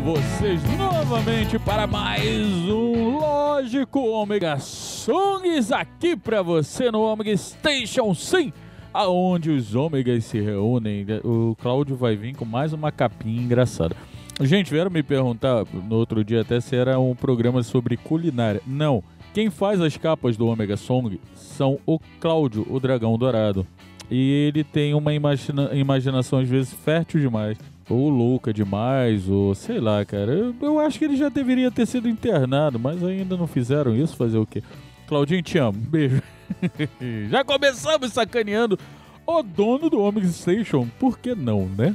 vocês novamente para mais um Lógico Ômega Songs aqui para você no Ômega Station Sim, aonde os ômegas se reúnem. O Cláudio vai vir com mais uma capinha engraçada. Gente, vieram me perguntar no outro dia até se era um programa sobre culinária. Não. Quem faz as capas do Omega Song são o Cláudio, o Dragão Dourado. E ele tem uma imagina imaginação às vezes fértil demais ou louca demais, ou sei lá, cara. Eu, eu, acho que ele já deveria ter sido internado, mas ainda não fizeram isso. Fazer o quê? Claudinho, te amo. Beijo. já começamos sacaneando o dono do Omega Station. Por que não, né?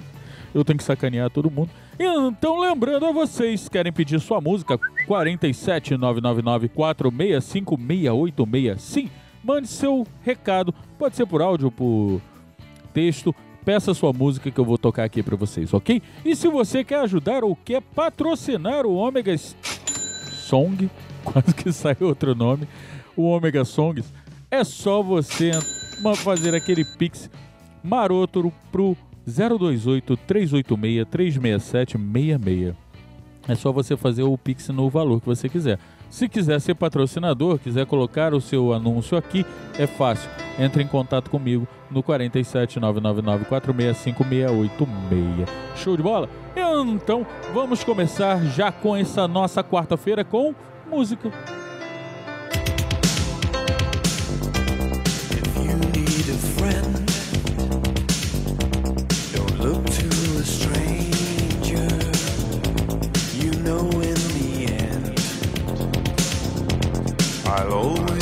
Eu tenho que sacanear todo mundo. Então, lembrando a vocês, querem pedir sua música? 47999465686. Sim, mande seu recado. Pode ser por áudio, por texto peça sua música que eu vou tocar aqui para vocês, ok? E se você quer ajudar ou quer patrocinar o Omega Song, quase que saiu outro nome, o Omega Songs, é só você fazer aquele pix maroto pro 028 386 367 66. É só você fazer o pix no valor que você quiser. Se quiser ser patrocinador, quiser colocar o seu anúncio aqui, é fácil. Entre em contato comigo no 47 999 Show de bola? Então, vamos começar já com essa nossa quarta-feira com música. I'll always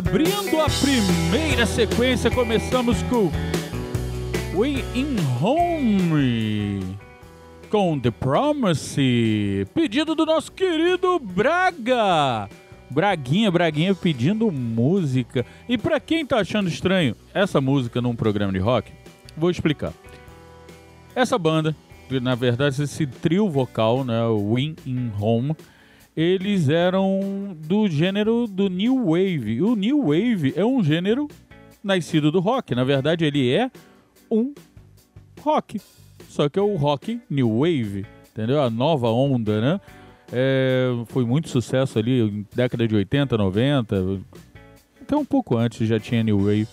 abrindo a primeira sequência, começamos com We In Home com The Promise, pedido do nosso querido Braga. Braguinha, Braguinha pedindo música. E para quem tá achando estranho essa música num programa de rock, vou explicar. Essa banda, na verdade, esse trio vocal, né, Win in Home, eles eram do gênero do New Wave. O New Wave é um gênero nascido do rock. Na verdade, ele é um rock. Só que é o rock New Wave, entendeu? A nova onda, né? É, foi muito sucesso ali, década de 80, 90. Até um pouco antes já tinha New Wave.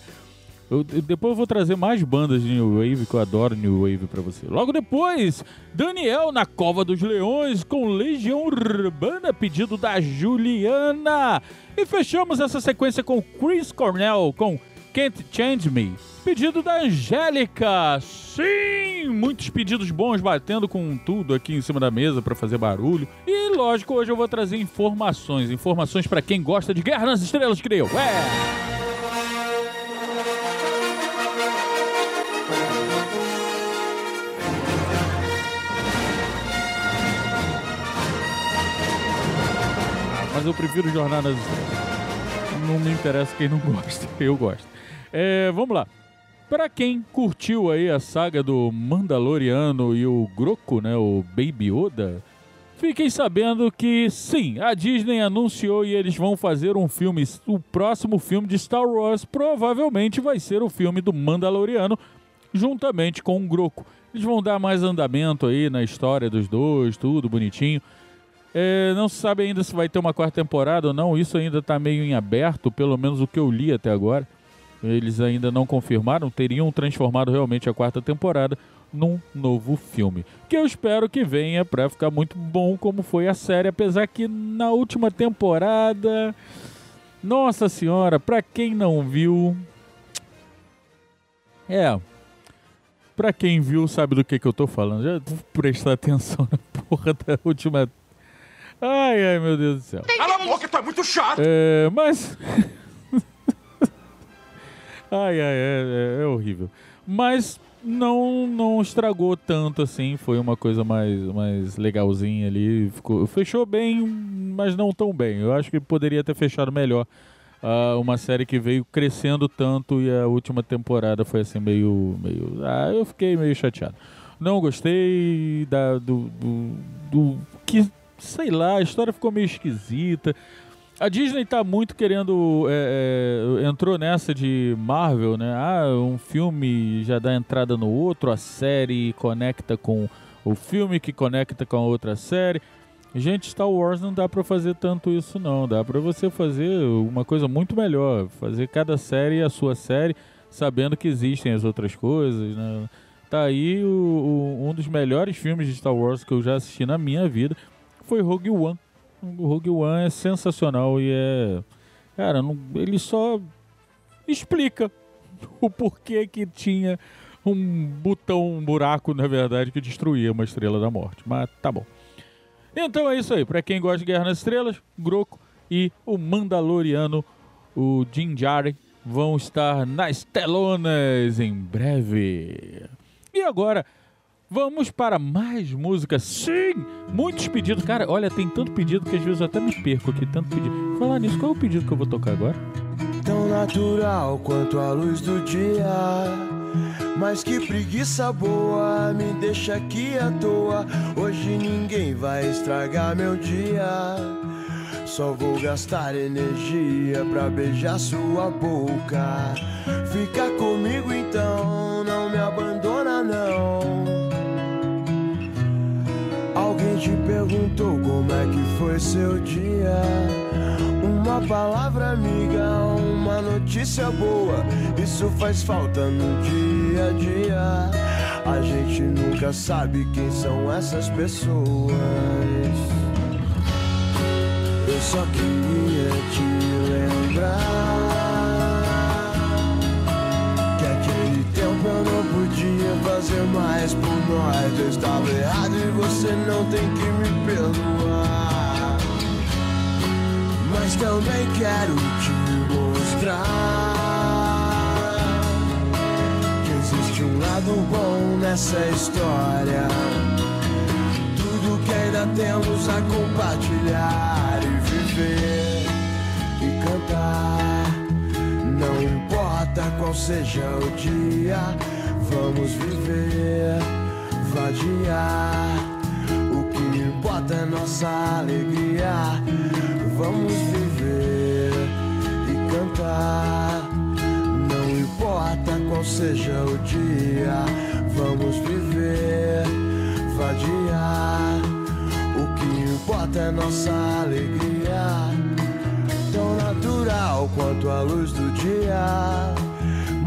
Eu, depois eu vou trazer mais bandas de New Wave, que eu adoro New Wave pra você. Logo depois, Daniel na Cova dos Leões com Legião Urbana, pedido da Juliana. E fechamos essa sequência com Chris Cornell com Can't Change Me, pedido da Angélica. Sim, muitos pedidos bons batendo com tudo aqui em cima da mesa para fazer barulho. E lógico, hoje eu vou trazer informações, informações para quem gosta de Guerra nas Estrelas, creio. É. mas eu prefiro Jornadas Não me interessa quem não gosta, eu gosto. É, vamos lá. Para quem curtiu aí a saga do Mandaloriano e o Groco, né, o Baby Yoda, fiquem sabendo que sim, a Disney anunciou e eles vão fazer um filme, o próximo filme de Star Wars provavelmente vai ser o filme do Mandaloriano, juntamente com o Groco. Eles vão dar mais andamento aí na história dos dois, tudo bonitinho. É, não se sabe ainda se vai ter uma quarta temporada ou não, isso ainda está meio em aberto, pelo menos o que eu li até agora. Eles ainda não confirmaram, teriam transformado realmente a quarta temporada num novo filme. Que eu espero que venha para ficar muito bom como foi a série, apesar que na última temporada. Nossa senhora, para quem não viu. É. Pra quem viu, sabe do que, que eu tô falando. Já prestar atenção na porra da última Ai, ai, meu Deus do céu. Cala a boca, é muito chato. É, mas. ai, ai, é, é, é, horrível. Mas não não estragou tanto assim. Foi uma coisa mais, mais legalzinha ali. Ficou, fechou bem, mas não tão bem. Eu acho que poderia ter fechado melhor. Uh, uma série que veio crescendo tanto e a última temporada foi assim meio. meio ah, eu fiquei meio chateado. Não gostei da, do, do, do que sei lá, a história ficou meio esquisita. A Disney tá muito querendo. É, é, entrou nessa de Marvel, né? Ah, um filme já dá entrada no outro, a série conecta com o filme que conecta com a outra série. Gente, Star Wars não dá para fazer tanto isso não, dá para você fazer uma coisa muito melhor, fazer cada série a sua série, sabendo que existem as outras coisas, né? Tá aí o, o, um dos melhores filmes de Star Wars que eu já assisti na minha vida foi Rogue One. O Rogue One é sensacional e é. Cara, não, ele só explica o porquê que tinha um botão, um buraco, na verdade, que destruía uma estrela da morte. Mas tá bom. Então é isso aí. Pra quem gosta de Guerra nas Estrelas, Groco e o Mandaloriano, o Din Djarin, vão estar nas telonas em breve. E agora, vamos para mais música. Sim! Muitos pedidos. Cara, olha, tem tanto pedido que às vezes eu até me perco aqui, tanto pedido. Falar nisso, qual é o pedido que eu vou tocar agora? Tão natural quanto a luz do dia. Mas que preguiça boa, me deixa aqui à toa. Hoje ninguém vai estragar meu dia. Só vou gastar energia pra beijar sua boca. Fica comigo então, não me abandona não. Te perguntou como é que foi seu dia? Uma palavra amiga, uma notícia boa. Isso faz falta no dia a dia. A gente nunca sabe quem são essas pessoas. Eu só queria te lembrar fazer mais por nós. Eu estava errado e você não tem que me perdoar. Mas também quero te mostrar que existe um lado bom nessa história tudo que ainda temos a compartilhar e viver e cantar. Não importa qual seja o dia, vamos viver, vadiar. O que importa é nossa alegria. Vamos viver e cantar. Não importa qual seja o dia, vamos viver vadiar. O que importa é nossa alegria, tão natural quanto a luz do dia.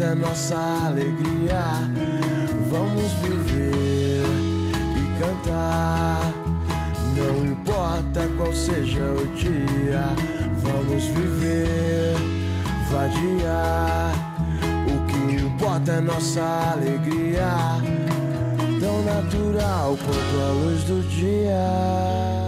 É nossa alegria. Vamos viver e cantar. Não importa qual seja o dia, vamos viver, vadiar. O que importa é nossa alegria, tão natural quanto a luz do dia.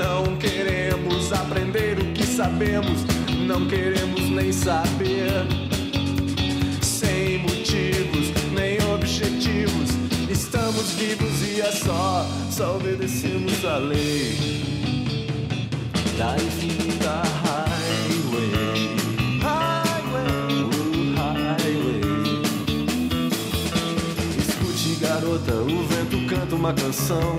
Não queremos aprender o que sabemos, não queremos nem saber. Sem motivos, nem objetivos, estamos vivos e é só, só obedecemos a lei da infinita highway. Highway, highway. Escute, garota, o vento canta uma canção.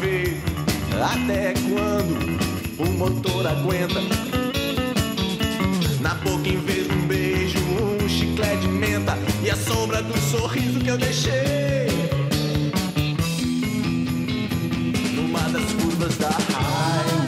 Ver até quando o motor aguenta. Na boca, em vez de um beijo, um chiclete de menta e a sombra do sorriso que eu deixei. numa das curvas da highway.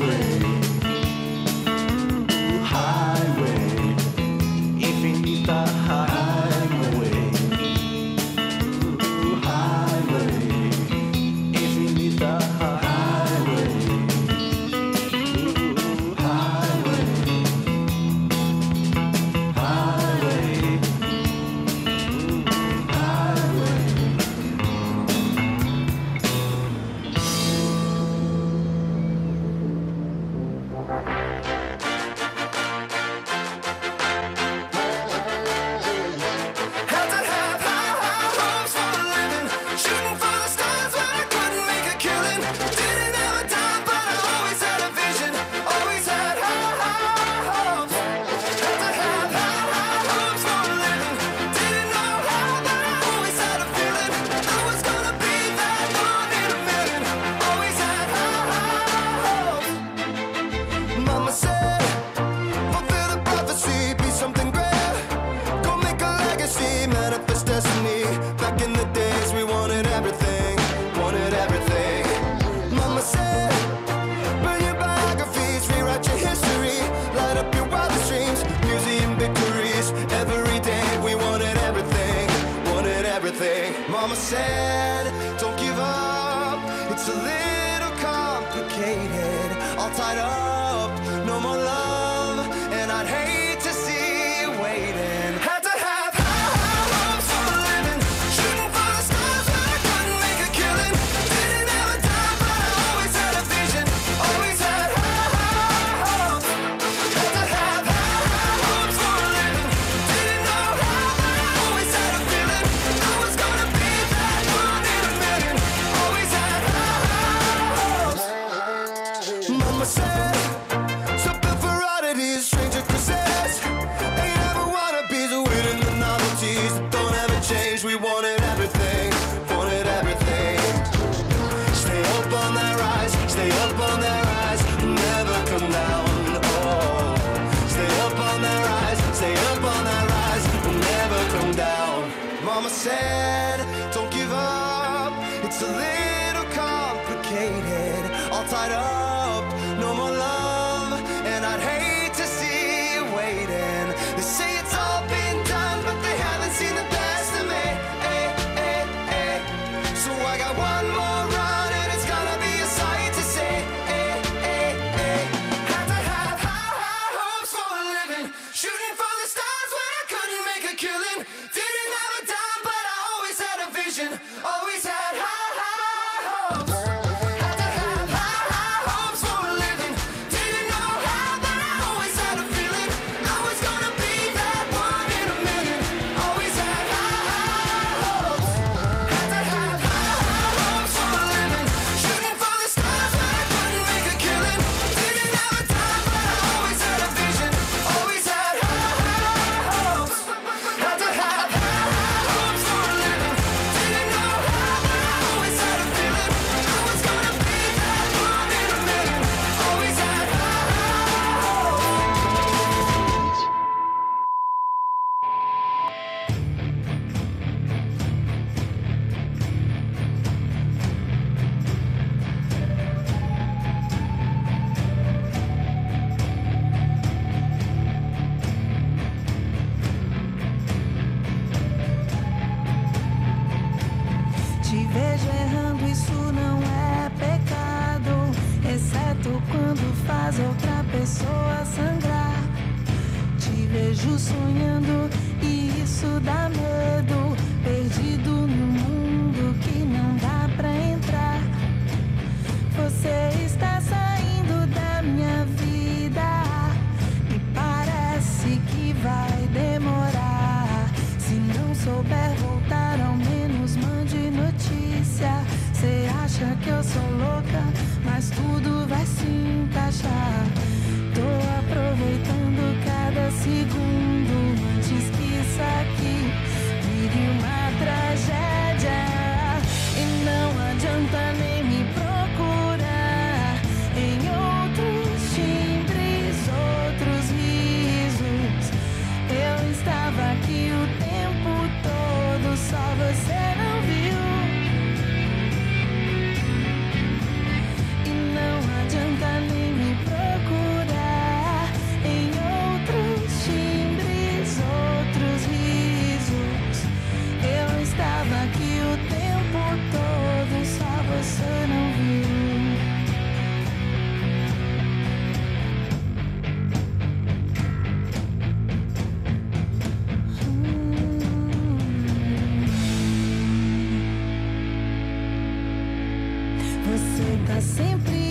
Tá sempre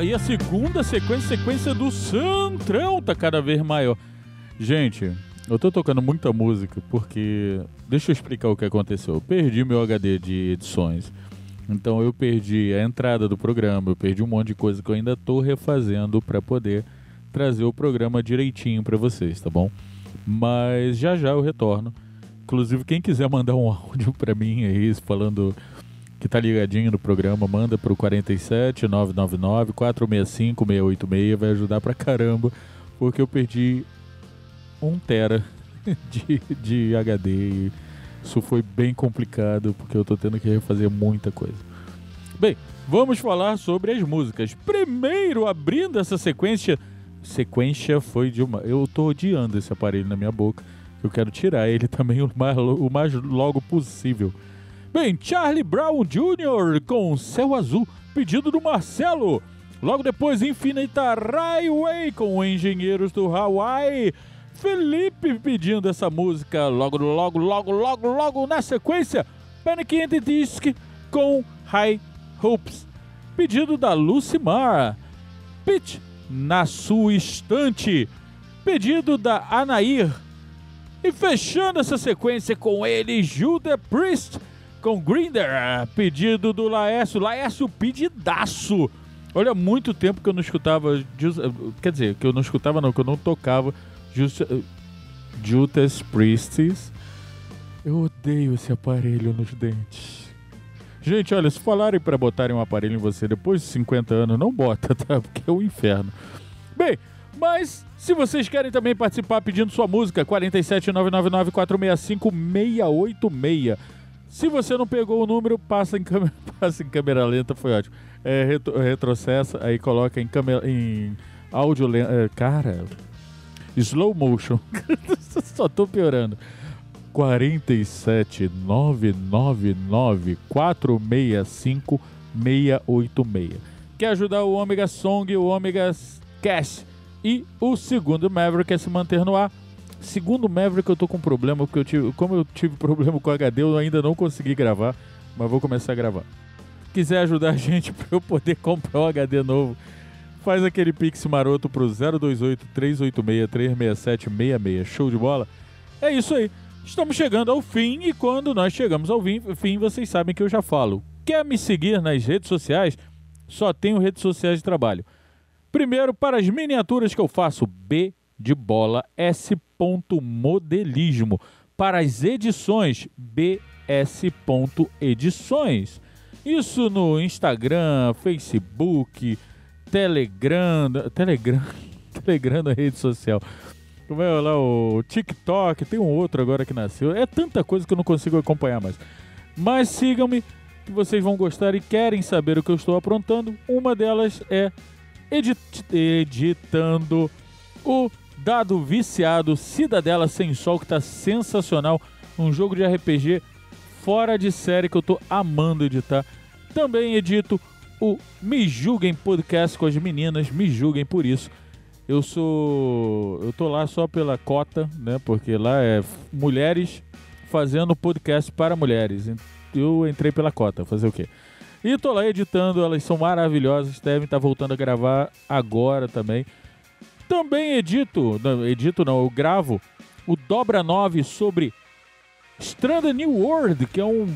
aí a segunda sequência, sequência do Centrão, tá cada vez maior. Gente, eu tô tocando muita música porque. Deixa eu explicar o que aconteceu. Eu perdi meu HD de edições. Então eu perdi a entrada do programa, eu perdi um monte de coisa que eu ainda tô refazendo para poder trazer o programa direitinho para vocês, tá bom? Mas já já eu retorno. Inclusive, quem quiser mandar um áudio para mim aí, falando que tá ligadinho no programa, manda pro 47 999 465 686, vai ajudar pra caramba, porque eu perdi um tera de, de HD e isso foi bem complicado, porque eu tô tendo que refazer muita coisa. Bem, vamos falar sobre as músicas. Primeiro, abrindo essa sequência, sequência foi de uma... Eu tô odiando esse aparelho na minha boca, eu quero tirar ele também o mais, o mais logo possível. Bem, Charlie Brown Jr. com Céu Azul, pedido do Marcelo. Logo depois, Infinita Highway com Engenheiros do Hawaii. Felipe pedindo essa música logo, logo, logo, logo, logo na sequência. Panic! at the Disc com High Hopes. Pedido da Lucimar. Pitch na sua estante. Pedido da Anair. E fechando essa sequência com ele, Judas Priest com Grinder, pedido do Laércio. Laércio, pedidaço. Olha, muito tempo que eu não escutava. Quer dizer, que eu não escutava, não, que eu não tocava Just, Judas Priestes. Eu odeio esse aparelho nos dentes. Gente, olha, se falarem para botarem um aparelho em você depois de 50 anos, não bota, tá? Porque é o um inferno. Bem, mas se vocês querem também participar pedindo sua música, 47999 465 686 se você não pegou o número, passa em câmera, passa em câmera lenta, foi ótimo. É, retro, retrocessa, aí coloca em, câmera, em áudio. É, cara, slow motion. Só tô piorando. 47 999 465 686. Quer ajudar o Omega Song, o Omega Cash e o segundo Maverick a se manter no ar? Segundo Maverick, eu tô com problema, porque eu tive, como eu tive problema com o HD, eu ainda não consegui gravar, mas vou começar a gravar. Quiser ajudar a gente para eu poder comprar um HD novo, faz aquele pix maroto pro 028 386 36766. Show de bola? É isso aí. Estamos chegando ao fim e quando nós chegamos ao fim, vocês sabem que eu já falo. Quer me seguir nas redes sociais? Só tenho redes sociais de trabalho. Primeiro, para as miniaturas que eu faço, B de bola S. Modelismo. Para as edições, BS. Edições. Isso no Instagram, Facebook, Telegram. Telegram. Telegram na rede social. Como é lá o TikTok, tem um outro agora que nasceu. É tanta coisa que eu não consigo acompanhar mais. Mas sigam-me, que vocês vão gostar e querem saber o que eu estou aprontando. Uma delas é edit editando o Dado Viciado, Cidadela Sem Sol, que tá sensacional. Um jogo de RPG fora de série que eu tô amando editar. Também edito o Me Julguem Podcast com as meninas, me julguem por isso. Eu sou. Eu tô lá só pela cota, né? Porque lá é mulheres fazendo podcast para mulheres. Eu entrei pela cota, fazer o quê? E tô lá editando, elas são maravilhosas, devem estar tá voltando a gravar agora também. Também edito, não, edito não, eu gravo o Dobra 9 sobre Stranded New World, que é um,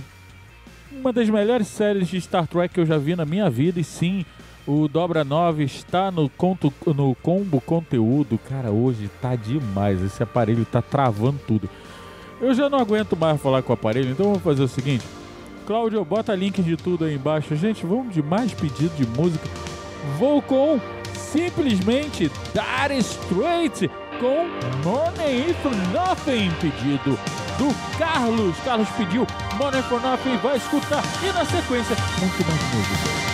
uma das melhores séries de Star Trek que eu já vi na minha vida. E sim, o Dobra 9 está no, conto, no combo conteúdo. Cara, hoje tá demais. Esse aparelho tá travando tudo. Eu já não aguento mais falar com o aparelho, então vamos fazer o seguinte. Cláudio, bota link de tudo aí embaixo. Gente, vamos de mais pedido de música. Vou com simplesmente Dar Straight com Money for Nothing, pedido do Carlos. Carlos pediu Money for Nothing, vai escutar e na sequência muito mais música.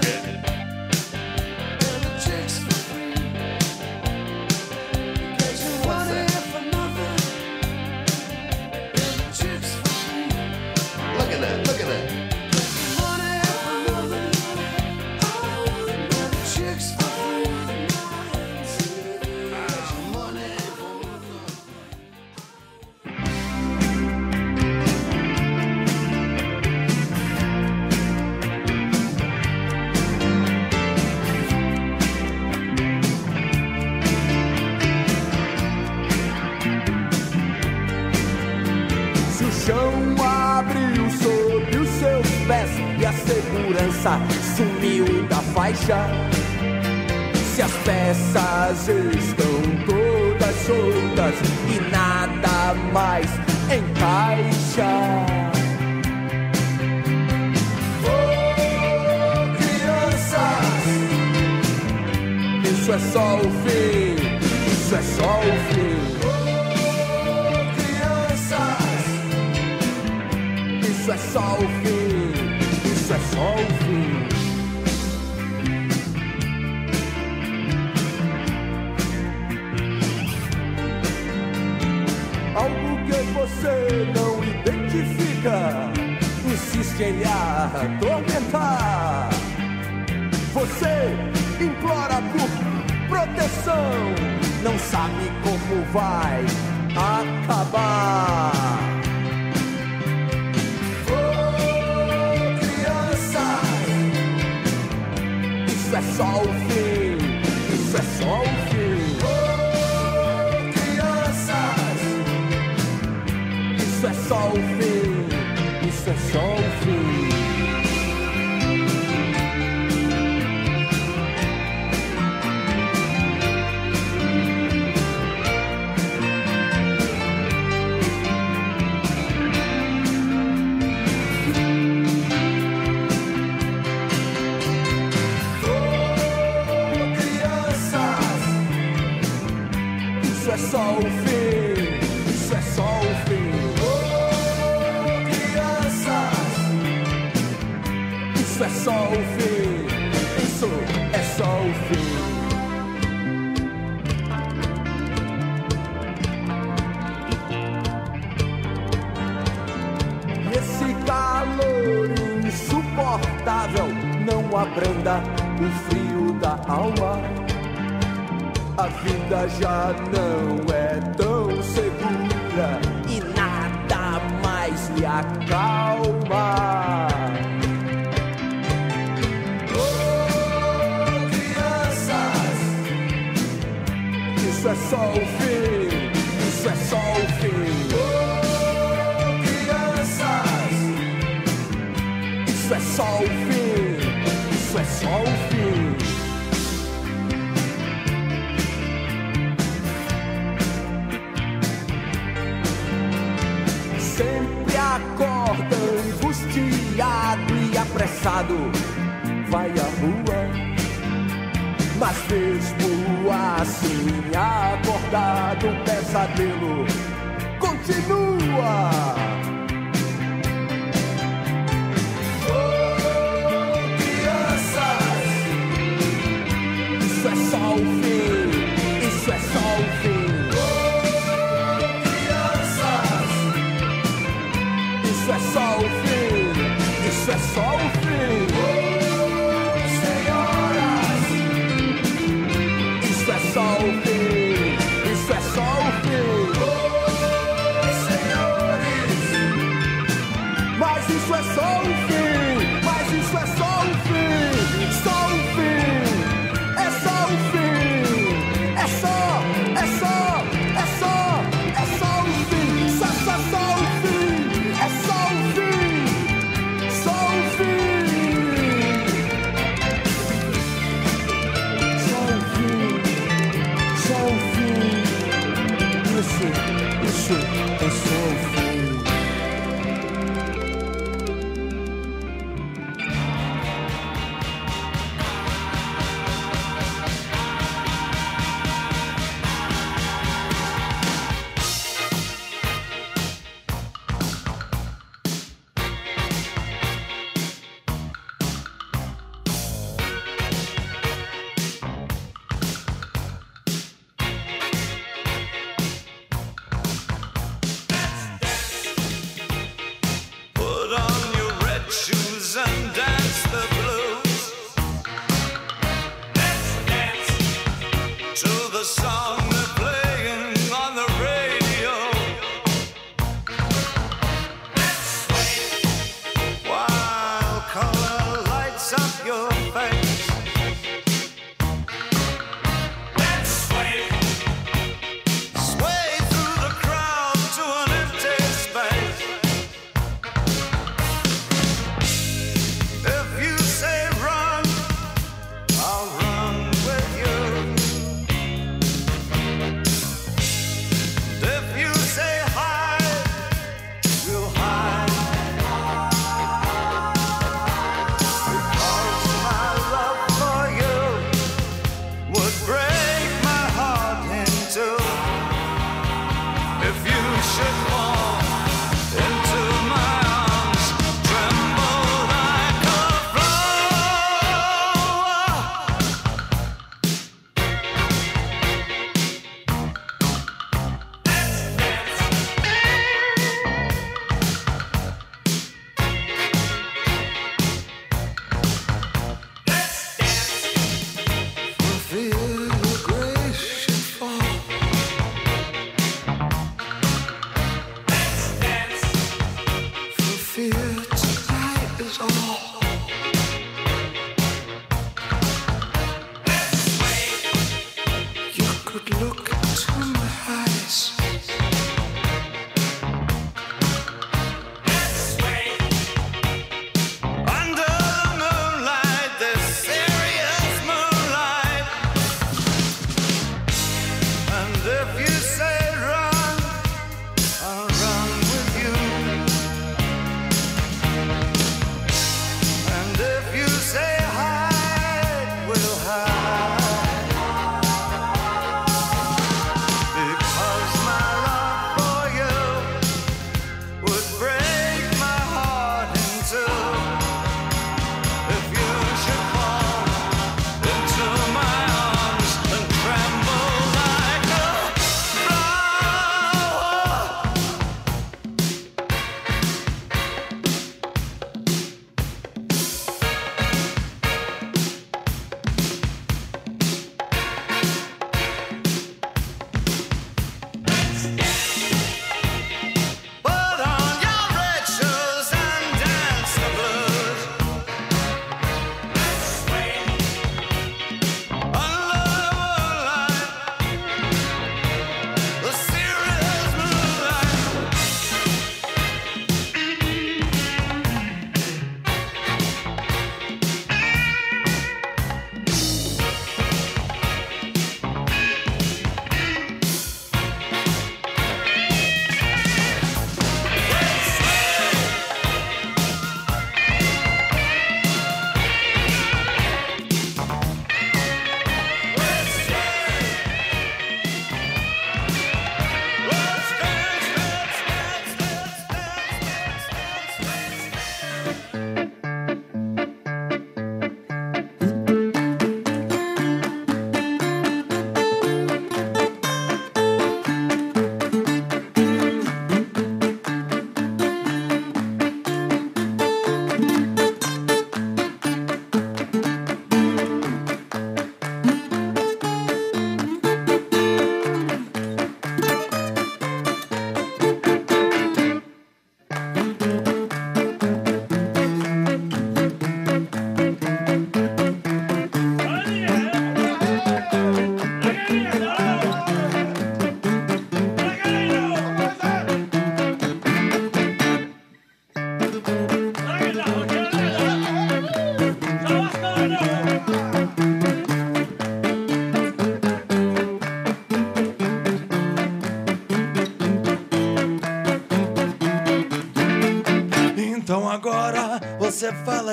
caixa se as peças estão todas soltas e nada mais encaixa. Oh, crianças, isso é só o fim, isso é só o fim. Oh, crianças, isso é só o fim, isso é só o fim. agenhar, atormentar. Você implora por proteção, não sabe como vai acabar. abranda o frio da alma. A vida já não é tão segura e nada mais lhe acalma. Oh, crianças, isso é só o E apressado, vai à rua. Mas mesmo assim, acordado, o pesadelo continua.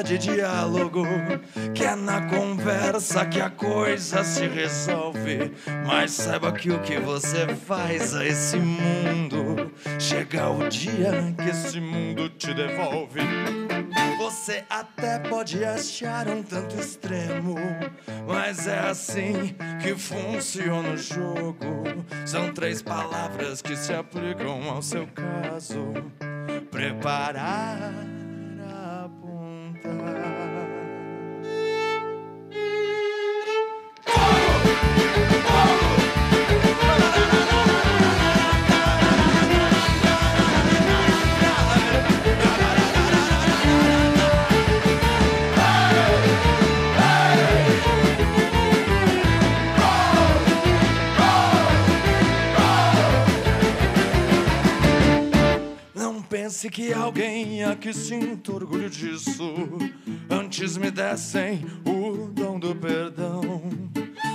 De diálogo, que é na conversa que a coisa se resolve. Mas saiba que o que você faz a esse mundo, chega o dia que esse mundo te devolve. Você até pode achar um tanto extremo, mas é assim que funciona o jogo. São três palavras que se aplicam ao seu caso: preparar, time. Pense que alguém aqui sinta orgulho disso. Antes me dessem o dom do perdão.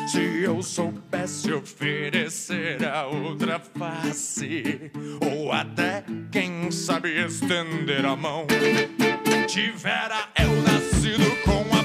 Se eu soubesse oferecer a outra face, ou até, quem sabe, estender a mão, tivera eu nascido com a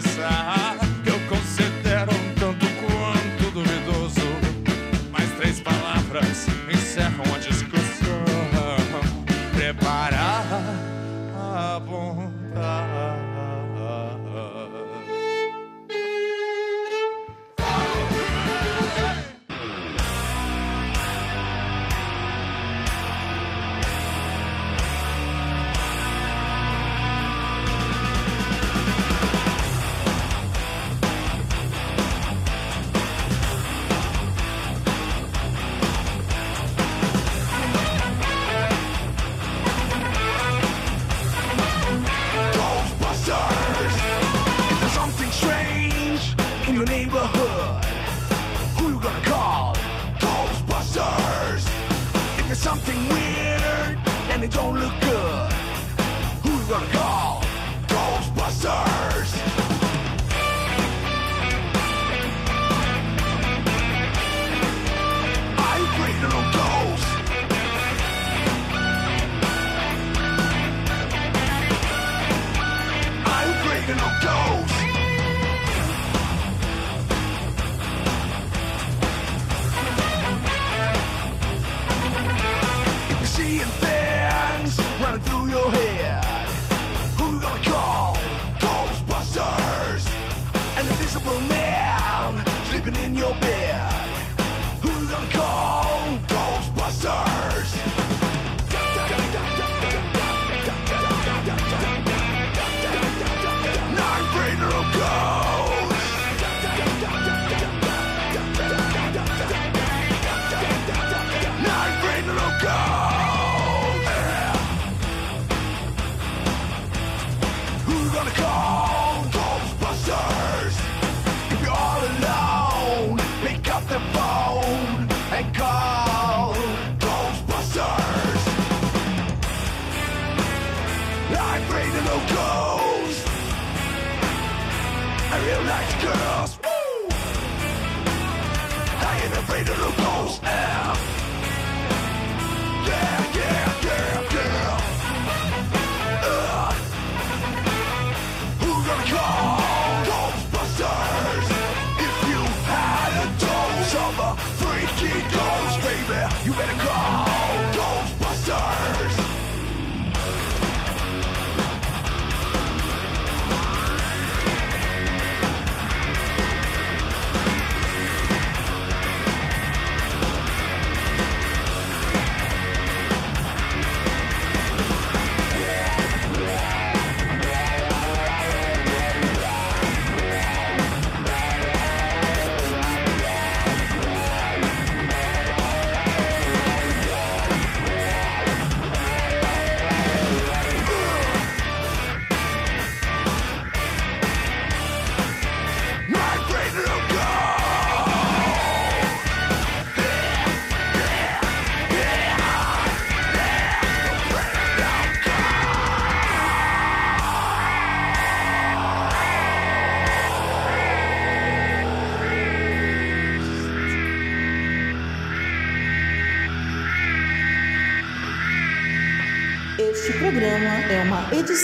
side.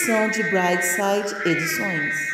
Edição de Brightside Edições.